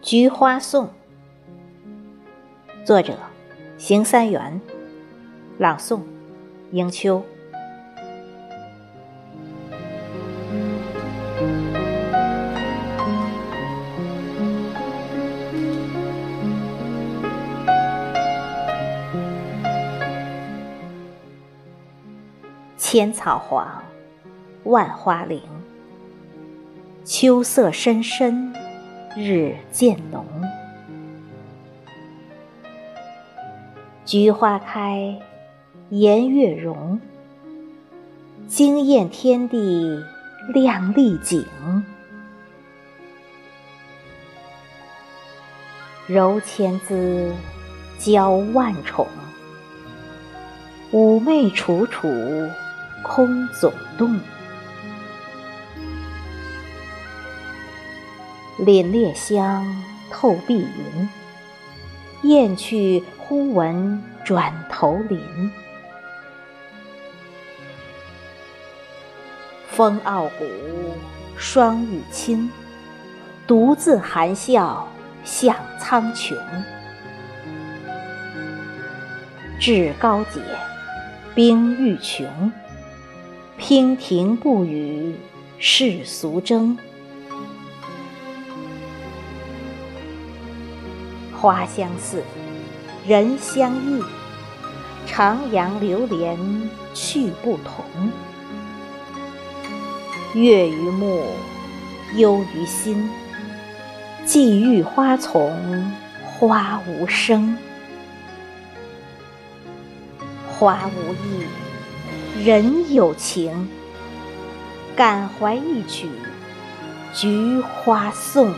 《菊花颂》作者：邢三元，朗诵：迎秋。千草黄，万花零，秋色深深。日渐浓，菊花开，颜月容，惊艳天地亮丽景。柔千姿，娇万宠，妩媚楚楚，空总动。凛冽香透碧云，雁去忽闻转头林。风傲骨，霜雨侵，独自含笑向苍穹。志高洁，冰欲穷，娉婷不与世俗争。花相似，人相异，徜徉流连去不同。月于目，忧于心，寄遇花丛花无声。花无意，人有情，感怀一曲《菊花颂》。